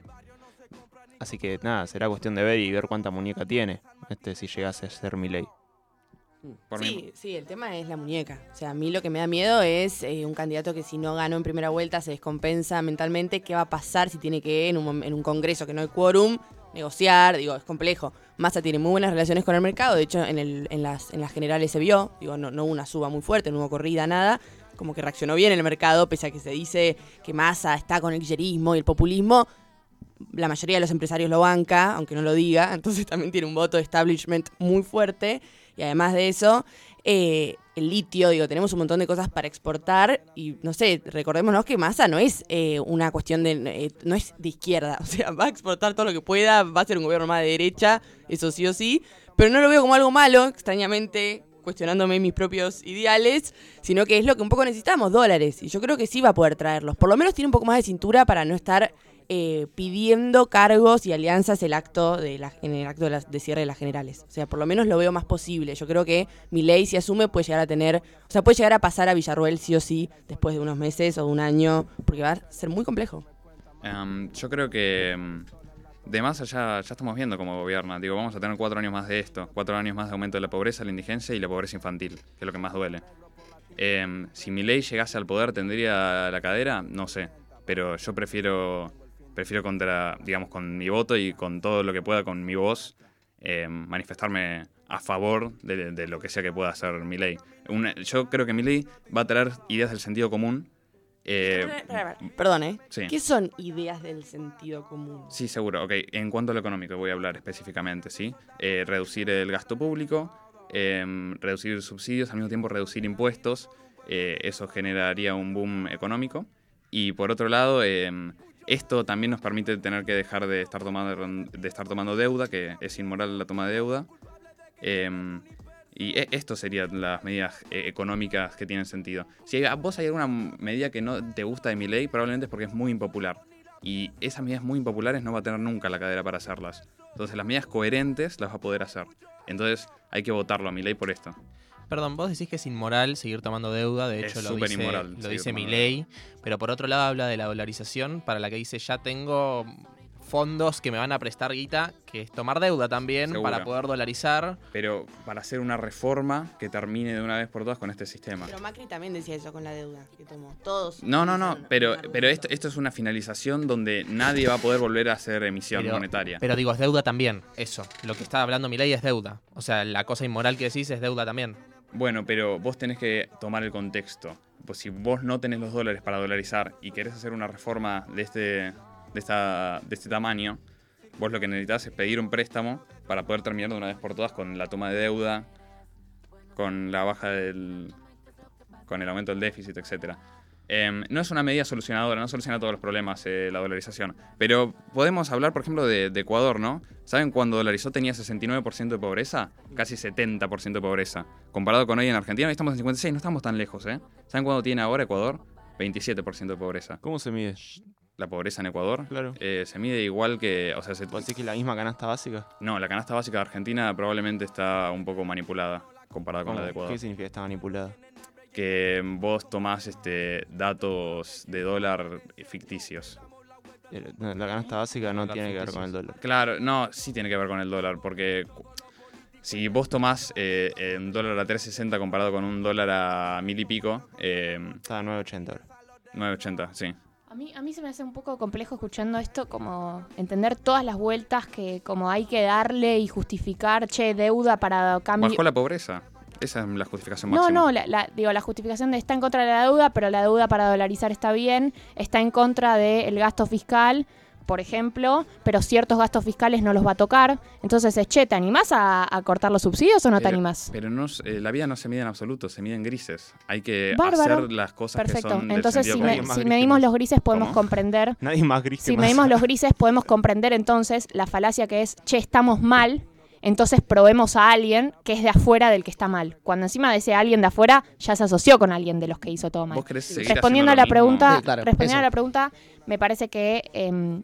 así que nada, será cuestión de ver y ver cuánta muñeca tiene este si llegase a ser Milei. Por mí- Sí, sí, el tema es la muñeca. O sea, a mí lo que me da miedo es eh, un candidato que si no ganó en primera vuelta se descompensa mentalmente. ¿Qué va a pasar si tiene que en un, en un congreso que no hay quórum negociar? Digo, es complejo. Massa tiene muy buenas relaciones con el mercado. De hecho, en, el- en las, en las generales se vio. Digo, no, no hubo una suba muy fuerte, no hubo corrida, nada. Como que reaccionó bien el mercado, pese a que se dice que Massa está con el guillerismo y el populismo. La mayoría de los empresarios lo banca, aunque no lo diga. Entonces también tiene un voto de establishment muy fuerte. Y además de eso, eh, el litio, digo, tenemos un montón de cosas para exportar y no sé, recordémonos que Massa no es eh, una cuestión de, eh, no es de izquierda, o sea, va a exportar todo lo que pueda, va a ser un gobierno más de derecha, eso sí o sí, pero no lo veo como algo malo, extrañamente cuestionándome mis propios ideales, sino que es lo que un poco necesitamos, dólares, y yo creo que sí va a poder traerlos, por lo menos tiene un poco más de cintura para no estar eh, pidiendo cargos y alianzas el acto de la- en el acto de, las- de cierre de las generales. O sea, por lo menos lo veo más posible. Yo creo que Milei, si asume, puede llegar a tener, o sea, puede llegar a pasar a Villarruel sí o sí después de unos meses o de un año, porque va a ser muy complejo. Em, yo creo que em, de más allá ya estamos viendo cómo gobierna. Digo, vamos a tener cuatro años más de esto, cuatro años más de aumento de la pobreza, la indigencia y la pobreza infantil, que es lo que más duele. Em, si mi ley llegase al poder, ¿tendría la cadera? No sé, pero yo prefiero, prefiero contra, digamos, con mi voto y con todo lo que pueda, con mi voz, em, manifestarme a favor de, de lo que sea que pueda hacer mi ley. yo creo que mi ley va a traer ideas del sentido común. eh, Perdón, ¿eh? Sí. ¿Qué son ideas del sentido común? Sí, seguro. Ok, en cuanto a lo económico voy a hablar específicamente, ¿sí? Eh, reducir el gasto público, em, reducir subsidios, al mismo tiempo reducir impuestos. eh, eso generaría un boom económico. Y por otro lado, esto también nos permite tener que dejar de estar tomando, de estar tomando deuda, que es inmoral la toma de deuda. Em, y e- esto serían las medidas eh, económicas que tienen sentido. Si a vos hay alguna medida que no te gusta de mi ley, probablemente es porque es muy impopular. Y esas medidas muy impopulares no va a tener nunca la cadera para hacerlas. Entonces las medidas coherentes las va a poder hacer. Entonces hay que votarlo a mi ley por esto. Perdón, vos decís que es inmoral seguir tomando deuda, de Es hecho lo súper dice, inmoral lo dice mi ley, pero por otro lado habla de la dolarización, para la que dice ya tengo fondos que me van a prestar guita, que es tomar deuda también para poder dolarizar. Pero para hacer una reforma que termine de una vez por todas con este sistema. Pero Macri también decía eso con la deuda que tomó. Todos. No, no, no, pero, pero esto, esto es una finalización donde nadie va a poder volver a hacer emisión Pero- monetaria. Pero digo, es deuda también, eso. Lo que está hablando mi ley es deuda. O sea, la cosa inmoral que decís es deuda también. Bueno, pero vos tenés que tomar el contexto. Pues si vos no tenés los dólares para dolarizar y querés hacer una reforma de este, de esta, de este tamaño, vos lo que necesitas es pedir un préstamo para poder terminar de una vez por todas con la toma de deuda, con la baja del. con el aumento del déficit, etc. no es una medida solucionadora, no soluciona todos los problemas eh, la dolarización. Pero podemos hablar, por ejemplo, de, de Ecuador, ¿no? ¿Saben cuando dolarizó tenía 69% de pobreza? Casi 70% de pobreza. Comparado con hoy en Argentina, hoy estamos en 56, no estamos tan lejos, ¿eh? ¿Saben cuándo tiene ahora Ecuador? 27% de pobreza. ¿Cómo se mide? La pobreza en Ecuador Claro. eh, se mide igual que. O sea, se- ¿Vos decís que la misma canasta básica? no, la canasta básica de Argentina probablemente está un poco manipulada comparada con la de Ecuador. ¿Qué significa está manipulada? Que vos tomás este, datos de dólar ficticios. La canasta básica no tiene que ver con el dólar. Claro, no, sí tiene que ver con el dólar, porque si vos tomás eh, eh, un dólar a 3.60 comparado con un dólar a mil y pico, eh, Está a 9.80 ahora. 9.80, sí. A mí, a mí se me hace un poco complejo escuchando esto, como entender todas las vueltas que como hay que darle y justificar, che, deuda para cambio. Bajó la pobreza. Esa es la justificación No, máxima. no, la, la- digo, la justificación de está en contra de la deuda, pero la deuda para dolarizar está bien, está en contra del gasto fiscal, por ejemplo, pero ciertos gastos fiscales no los va a tocar. Entonces, es, che, ¿te animás a, a cortar los subsidios o no te Pero- animás? Pero no, eh, la vida no se mide en absoluto, se mide en grises. Hay que Bárbaro. hacer las cosas que Perfecto. son del Entonces, si, me- si que medimos más. los grises, podemos ¿Cómo? comprender. Nadie más gris que Si más. medimos los grises, podemos comprender entonces la falacia que es, che, estamos mal, entonces probemos a alguien que es de afuera del que está mal. Cuando encima de ese alguien de afuera ya se asoció con alguien de los que hizo todo mal. ¿Vos querés seguir Respondiendo a la mismo? pregunta, Sí, claro, respondiendo a la pregunta, me parece que eh,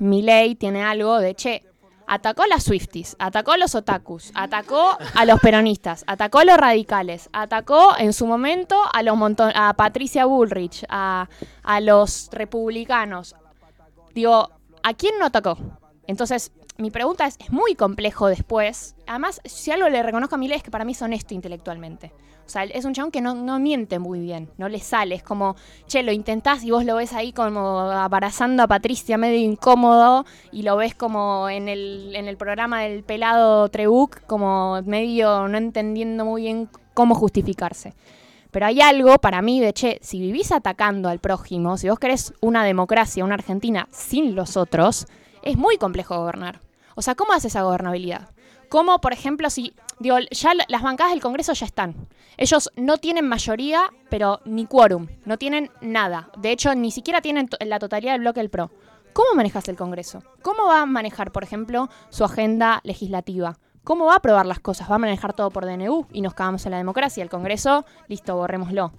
Milei tiene algo de, che, atacó a las Swifties, atacó a los otakus, atacó a los peronistas, atacó a los radicales, atacó en su momento a los monton- a Patricia Bullrich, a, a los republicanos. Digo, ¿a quién no atacó? Entonces, mi pregunta es, es muy complejo después. Además, si algo le reconozco a Milei es que para mí es honesto intelectualmente. O sea, es un chabón que no, no miente muy bien, no le sale. Es como, che, lo intentás y vos lo ves ahí como abrazando a Patricia medio incómodo y lo ves como en el, en el programa del pelado Trebuc, como medio no entendiendo muy bien cómo justificarse. Pero hay algo para mí de, che, si vivís atacando al prójimo, si vos querés una democracia, una Argentina sin los otros, es muy complejo gobernar. O sea, ¿cómo haces esa gobernabilidad? ¿Cómo, por ejemplo, si, ya la- las bancadas del Congreso ya están. Ellos no tienen mayoría, pero ni quórum, no tienen nada. De hecho, ni siquiera tienen la totalidad del bloque del PRO. ¿Cómo manejas el Congreso? ¿Cómo va a manejar, por ejemplo, su agenda legislativa? ¿Cómo va a aprobar las cosas? ¿Va a manejar todo por DNU y nos cagamos en la democracia? El Congreso, listo, borrémoslo.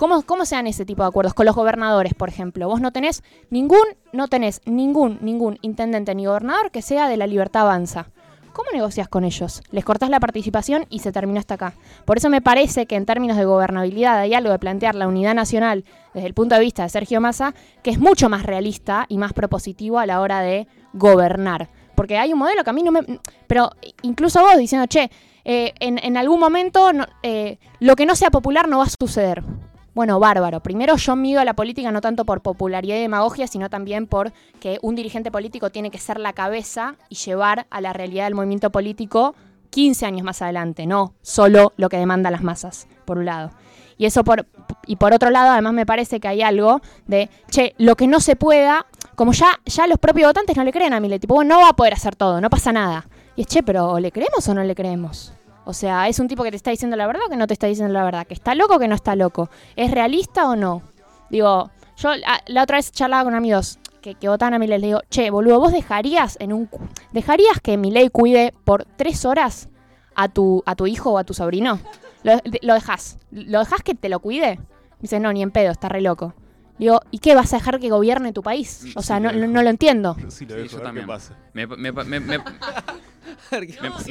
¿Cómo, ¿Cómo se dan ese tipo de acuerdos? Con los gobernadores, por ejemplo. Vos no tenés ningún, no tenés ningún, ningún intendente ni gobernador que sea de la libertad avanza. ¿Cómo negocias con ellos? Les cortás la participación y se terminó hasta acá. Por eso me parece que en términos de gobernabilidad hay algo de plantear la unidad nacional desde el punto de vista de Sergio Massa que es mucho más realista y más propositivo a la hora de gobernar. Porque hay un modelo que a mí no me... Pero incluso vos diciendo, che, eh, en, en algún momento eh, lo que no sea popular no va a suceder. Bueno, bárbaro. Primero yo mido a la política no tanto por popularidad y demagogia, sino también por que un dirigente político tiene que ser la cabeza y llevar a la realidad del movimiento político 15 años más adelante, no solo lo que demandan las masas, por un lado. Y eso por y por otro lado, además me parece que hay algo de, che, lo que no se pueda, como ya ya los propios votantes no le creen a Milei, tipo, no va a poder hacer todo, no pasa nada. Y es, che, pero ¿o ¿le creemos o no le creemos? O sea, ¿es un tipo que te está diciendo la verdad o que no te está diciendo la verdad? ¿Que está loco o que no está loco? ¿Es realista o no? Digo, yo ah, la otra vez charlaba con amigos que, que votaban a Milei, le digo, che, boludo, ¿vos dejarías en un dejarías que Milei cuide por tres horas a tu, a tu hijo o a tu sobrino? Lo, lo dejas. ¿Lo dejas que te lo cuide? Dice, no, ni en pedo, está re loco. Digo, ¿y qué? ¿Vas a dejar que gobierne tu país? O sea, Sí, no, lo no, dejo. no lo entiendo. Sí, lo Sí, dejo, yo a ver también. qué pasa. Me, me- me- me- me- Si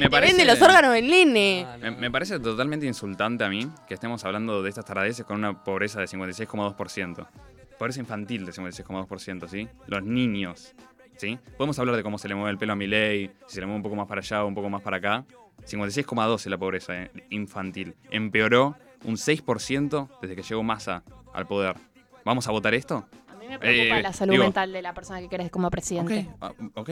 me te parece- vende los órganos del nene. Me, me parece totalmente insultante a mí que estemos hablando de estas taradeces con una pobreza de 56,2%. Pobreza infantil de 56,2%, ¿sí? Los niños, ¿sí? Podemos hablar de cómo se le mueve el pelo a Milei, si se le mueve un poco más para allá o un poco más para acá. 56,2 es la pobreza eh, infantil. Empeoró un 6% desde que llegó Massa al poder. ¿Vamos a votar esto? A mí me preocupa Eh, la salud digo- mental de la persona que querés como presidente. Ok, ah, ok.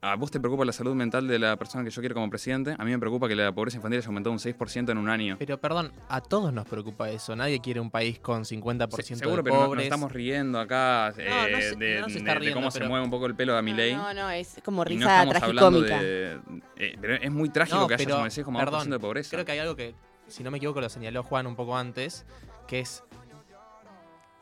¿A vos te preocupa la salud mental de la persona que yo quiero como presidente? A mí me preocupa que la pobreza infantil haya aumentado un 6% en un año. Pero perdón, a todos nos preocupa eso. Nadie quiere un país con 50% Se- de seguro, pero no- nos pobres. estamos riendo acá eh, No, no se- de, no se de- está de riendo, cómo se mueve un poco el pelo a Milei. No, no, es como risa tragicómica. de... eh, pero es muy trágico No, que haya pero, 56,2% perdón, de pobreza. Creo que hay algo que, si no me equivoco, lo señaló Juan un poco antes, que es,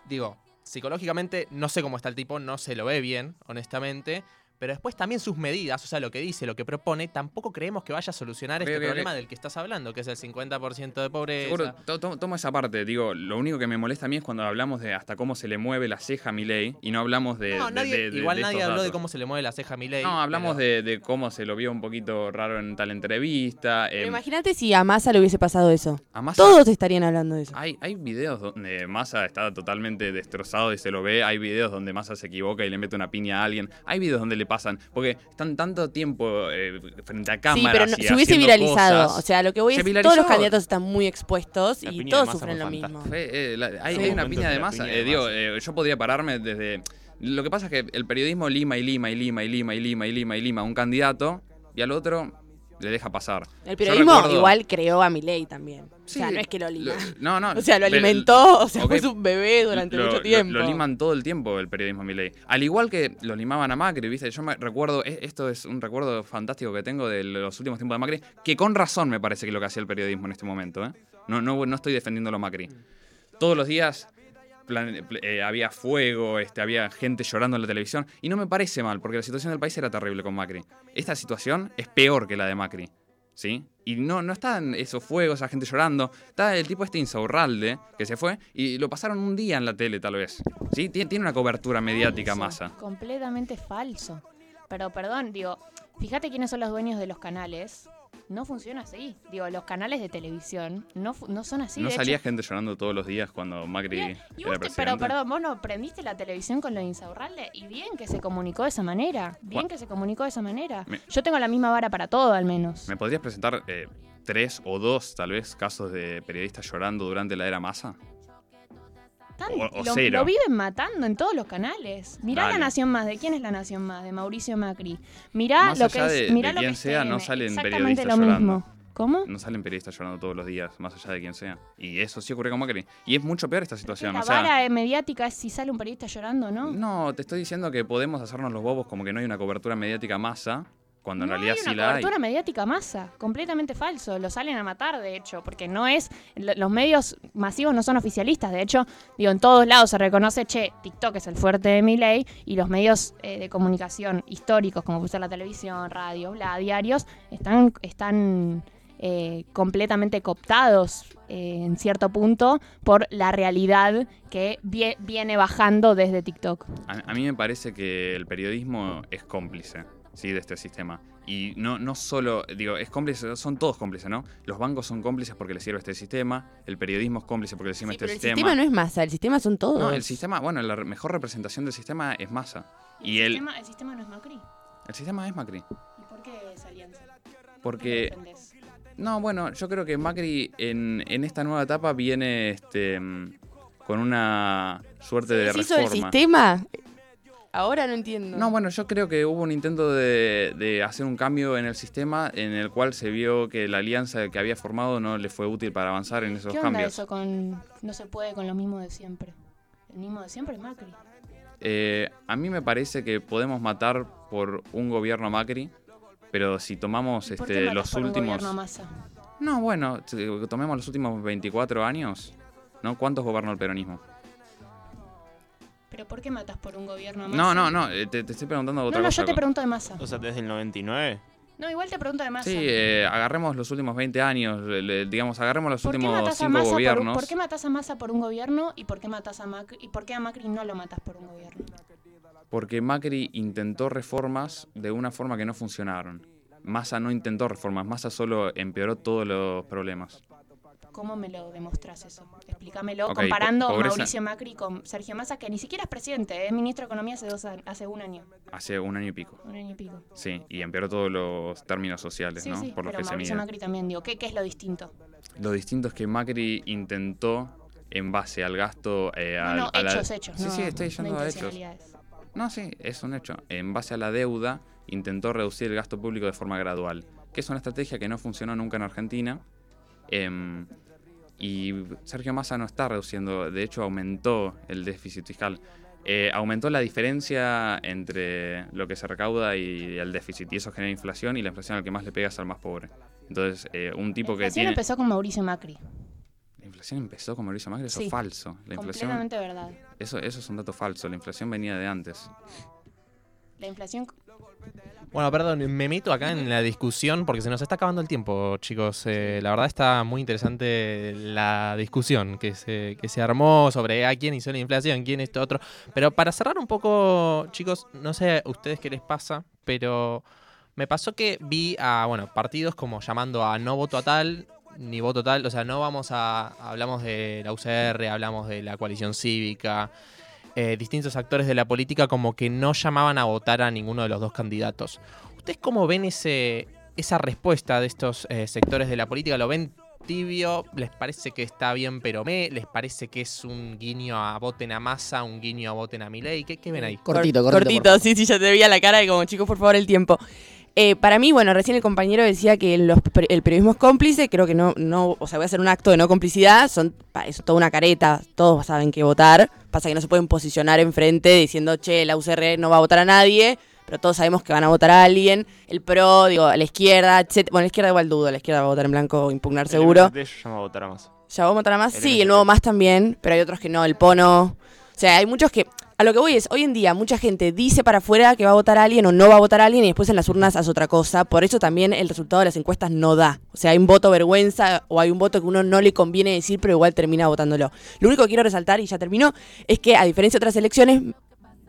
digo, psicológicamente no sé cómo está el tipo, no se lo ve bien, honestamente, pero después también sus medidas, o sea, lo que dice, lo que propone, tampoco creemos que vaya a solucionar este problema del que estás hablando, que es el 50% de pobreza. Seguro, to- esa parte. Digo, lo único que me molesta a mí es cuando hablamos de hasta cómo se le mueve la ceja a Milei y no hablamos de. No, de- nadie- de- de- igual de nadie habló de cómo se le mueve la ceja a Milei. No, hablamos pero- de, de cómo se lo vio un poquito raro en tal entrevista. Pero em, imagínate si a Massa le hubiese pasado eso. a Massa- Todos estarían hablando de eso. Hay, hay videos donde Massa está totalmente destrozado y se lo ve. Hay videos donde Massa se equivoca y le mete una piña a alguien. Hay videos donde le pasan. Porque están tanto tiempo eh, frente a Sí, cámaras. pero no- y se hubiese viralizado. cosas. O sea, lo que voy Se es viralizó. todos los candidatos están muy expuestos La y todos sufren lo mismo. eh, la- hay, Sí. hay una piña de Massa. piña de eh, digo, Massa. eh, yo podría pararme desde. Lo que pasa es que el periodismo lima y lima y lima y lima y lima y lima y lima a un candidato y al otro le deja pasar. El periodismo recuerdo- igual creó a Milei también. o sea, no es que lo lima. no, no. o sea, lo alimentó, o sea, fue su bebé durante lo- mucho lo- tiempo. Lo, liman todo el tiempo el periodismo Milei. Al igual que lo limaban a Macri, ¿viste? Yo me recuerdo, esto es un recuerdo fantástico que tengo de los últimos tiempos de Macri, que con razón me parece que lo que hacía el periodismo en este momento, ¿eh? No, no, no estoy defendiendo a Macri. Todos los días plan- eh, había fuego, este, había gente llorando en la televisión, y no me parece mal, porque la situación del país era terrible con Macri. Esta situación es peor que la de Macri. ¿Sí? Y no, no están esos fuegos, esa gente llorando. Está el tipo este insaurralde que se fue y lo pasaron un día en la tele, tal vez. ¿Sí? Tiene, tiene una cobertura mediática masa. Completamente falso. Pero perdón, digo, fíjate quiénes son los dueños de los canales. No funciona así. Digo, los canales de televisión no, no son así. ¿No de salía hecho, gente llorando todos los días cuando Macri Bien, y era vos te- presidente? pero perdón, vos no prendiste la televisión con lo de Insaurralde y bien que se comunicó de esa manera. Bien que se comunicó de esa manera. Me- Yo tengo la misma vara para todo, al menos. ¿Me podrías presentar eh, tres o dos, tal vez, casos de periodistas llorando durante la era masa? O- cero. lo viven matando en todos los canales. Mirá Dale. la Nación Más. ¿De quién es la Nación Más? De Mauricio Macri. Mirá Más lo que es. de- mirá de lo que sea, no salen periodistas lo llorando. mismo. ¿Cómo? No salen periodistas llorando todos los días, más allá de quién sea. Y eso sí ocurre con Macri. Y es mucho peor esta situación. la o sea, vara mediática es si sale un periodista llorando, ¿no? No, te estoy diciendo que podemos hacernos los bobos como que no hay una cobertura mediática masa, cuando en no realidad hay una sí la hay. cobertura mediática masa, completamente falso. Lo salen a matar, de hecho, porque no es. lo- Los medios masivos no son oficialistas. De hecho, digo, en todos lados se reconoce, che, TikTok es el fuerte de mi ley, y los medios eh, de comunicación históricos, como puede ser la televisión, radio, bla, diarios, están, están eh, completamente cooptados eh, en cierto punto por la realidad que vie- viene bajando desde TikTok. A, a mí me parece que el periodismo es cómplice ¿sí? de este sistema. Y no, no solo, digo, es cómplice, son todos cómplices, ¿no? Los bancos son cómplices porque les sirve este sistema, el periodismo es cómplice porque les sirve Sí, este pero el sistema. sistema no es masa, el sistema son todos. No, el sistema, bueno, la mejor representación del sistema es masa. Y el, el, sistema, el sistema no es Macri. el sistema es Macri. ¿Y por qué esa alianza? Porque, no, bueno, yo creo que Macri en, en esta nueva etapa viene este, con una suerte de ¿Se hizo el reforma. sistema? Ahora no entiendo. No, bueno, yo creo que hubo un intento de, de hacer un cambio en el sistema en el cual se vio que la alianza que había formado no le fue útil para avanzar en esos ¿Qué onda cambios. eso con no se puede con lo mismo de siempre? El mismo de siempre es Macri. Eh, a mí me parece que podemos matar por un gobierno Macri, pero si tomamos ¿Y por qué este, matas los por un últimos... Massa? No, bueno, si tomemos los últimos 24 años, ¿no? ¿Cuántos gobernó el peronismo? ¿Pero por qué matas por un gobierno a Massa? No, no, no, eh, te, te estoy preguntando No, otra no, cosa. yo te pregunto de Massa. O sea, desde el 99. No, igual te pregunto de Massa. Sí, eh, agarremos los últimos 20 años, le- le- digamos, agarremos los ¿Por qué, últimos matás a 5 Massa por, un- gobiernos. ¿Por qué matas a Massa por un gobierno y por qué matas a Macri y por qué a Macri no lo matas por un gobierno? Porque Macri intentó reformas de una forma que no funcionaron. Massa no intentó reformas, Massa solo empeoró todos los problemas. ¿Cómo me lo demostrás eso? Explícamelo Ok, comparando pobreza- Mauricio Macri con Sergio Massa, que ni siquiera es presidente, es ministro de Economía hace, dos, a- hace un año, Hace un año y pico. un año y pico. Sí, y empeoró todos los términos sociales, Sí, ¿no? sí, Por los pero que se Mauricio mide. Macri también, digo, ¿qué, ¿qué es lo distinto? Lo distinto es que Macri intentó, en base al gasto... eh, No, al- no, a la- hechos, hechos. Sí, no, sí, estoy no yendo a hechos. No, sí, es un hecho. En base a la deuda, intentó reducir el gasto público de forma gradual, que es una estrategia que no funcionó nunca en Argentina. Em, y Sergio Massa no está reduciendo, de hecho aumentó el déficit fiscal. Eh, aumentó la diferencia entre lo que se recauda y el déficit, y eso genera inflación, y la inflación al que más le pega es al más pobre. Entonces, eh, un tipo La que inflación tiene... empezó con Mauricio Macri. La inflación empezó con Mauricio Macri, eso Sí, es falso. La inflación, Completamente verdad. eso, eso es un dato falso, la inflación venía de antes. La inflación. Bueno, perdón, me meto acá en la discusión porque se nos está acabando el tiempo, chicos. Eh, la verdad está muy interesante la discusión que se, que se armó sobre a quién hizo la inflación, quién esto otro. Pero para cerrar un poco, chicos, no sé a ustedes qué les pasa, pero me pasó que vi a, bueno, partidos como llamando a no voto a tal, ni voto tal, o sea, no vamos a, hablamos de la UCR, hablamos de la coalición cívica, eh, distintos actores de la política como que no llamaban a votar a ninguno de los dos candidatos. ¿Ustedes cómo ven ese, esa respuesta de estos eh, sectores de la política? ¿Lo ven tibio? ¿Les parece que está bien pero me? ¿Les parece que es un guiño a voten a masa, un guiño a voten a Milei? ¿Qué, qué ven ahí? Cortito, Cor- cortito. favor. sí, sí, ya te veía la cara y como, chicos, por favor, el tiempo. Eh, para mí, bueno, recién el compañero decía que los el periodismo es cómplice, creo que no, no, o sea, voy a hacer un acto de no complicidad, son, es toda una careta, todos saben que votar, pasa que no se pueden posicionar enfrente diciendo, che, la UCR no va a votar a nadie, pero todos sabemos que van a votar a alguien, el PRO, digo, a la izquierda, etc. Bueno, la izquierda igual dudo, la izquierda va a votar en blanco, impugnar seguro. El MST llama a votar a más. ¿Ya vamos a votar a más? El Sí, el nuevo más también, pero hay otros que no, el Pono. O sea, hay muchos que. A lo que voy es, hoy en día mucha gente dice para afuera que va a votar a alguien o no va a votar a alguien y después en las urnas hace otra cosa. Por eso también el resultado de las encuestas no da. O sea, hay un voto vergüenza o hay un voto que uno no le conviene decir, pero igual termina votándolo. Lo único que quiero resaltar, y ya terminó, es que a diferencia de otras elecciones,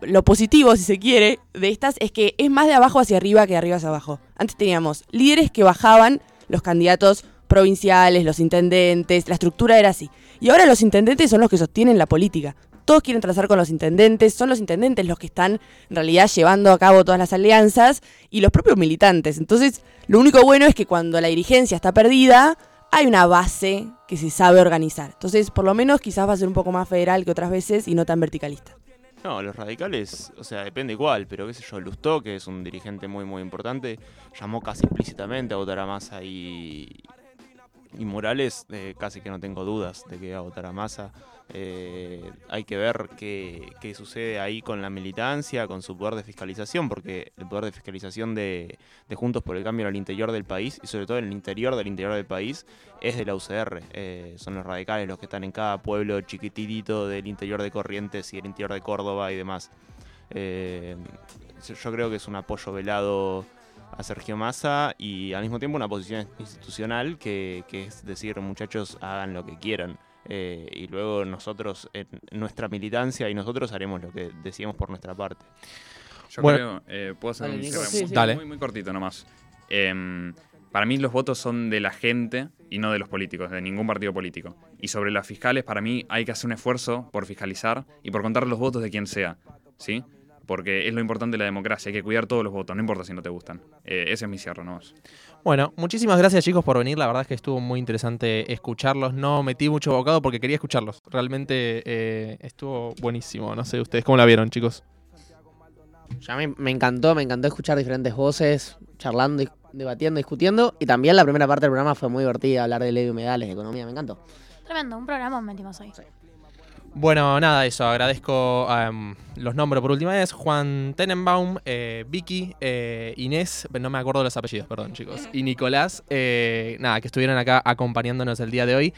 lo positivo, si se quiere, de estas es que es más de abajo hacia arriba que de arriba hacia abajo. Antes teníamos líderes que bajaban los candidatos provinciales, los intendentes, la estructura era así. Y ahora los intendentes son los que sostienen la política. Todos quieren trazar con los intendentes, son los intendentes los que están en realidad llevando a cabo todas las alianzas y los propios militantes. Entonces, lo único bueno es que cuando la dirigencia está perdida, hay una base que se sabe organizar. Entonces, por lo menos quizás va a ser un poco más federal que otras veces y no tan verticalista. No, los radicales, o sea, depende cuál, pero qué sé yo, Lustó, que es un dirigente muy, muy importante, llamó casi explícitamente a votar a Massa y, y Morales, casi que no tengo dudas de que va a votar a Massa. Eh, hay que ver qué, qué sucede ahí con la militancia, con su poder de fiscalización, porque el poder de fiscalización de, de Juntos por el Cambio al interior del país, y sobre todo en el interior del interior del país, es de la UCR. Eh, son los radicales los que están en cada pueblo chiquititito del interior de Corrientes y el interior de Córdoba y demás. Eh, yo creo que es un apoyo velado a Sergio Massa y al mismo tiempo una posición institucional que, que es decir, muchachos, hagan lo que quieran. Eh, y luego nosotros, en nuestra militancia y nosotros haremos lo que decíamos por nuestra parte. Yo Bueno. creo, eh, puedo hacer Dale, un cierre Sí, muy, sí. Dale. muy, muy cortito nomás. Em, para mí los votos son de la gente y no de los políticos, de ningún partido político. Y sobre las fiscales, para mí hay que hacer un esfuerzo por fiscalizar y por contar los votos de quien sea, ¿sí? Porque es lo importante de la democracia, hay que cuidar todos los votos, no importa si no te gustan. Eh, ese es mi cierre nomás. Bueno, muchísimas gracias chicos por venir. La verdad es que estuvo muy interesante escucharlos. No metí mucho bocado porque quería escucharlos. Realmente eh, estuvo buenísimo. No sé ustedes cómo la vieron, chicos. Ya me, me encantó, me encantó escuchar diferentes voces, charlando, debatiendo, discutiendo. Y también la primera parte del programa fue muy divertida, hablar de ley de humedales, de economía, me encantó. Tremendo, un programa metimos hoy. Bueno, nada, eso. Agradezco los nombres por última vez. Juan Tenenbaum, eh, Vicky, eh, Inés, no me acuerdo los apellidos, perdón chicos, y Nicolás, eh, nada, que estuvieron acá acompañándonos el día de hoy.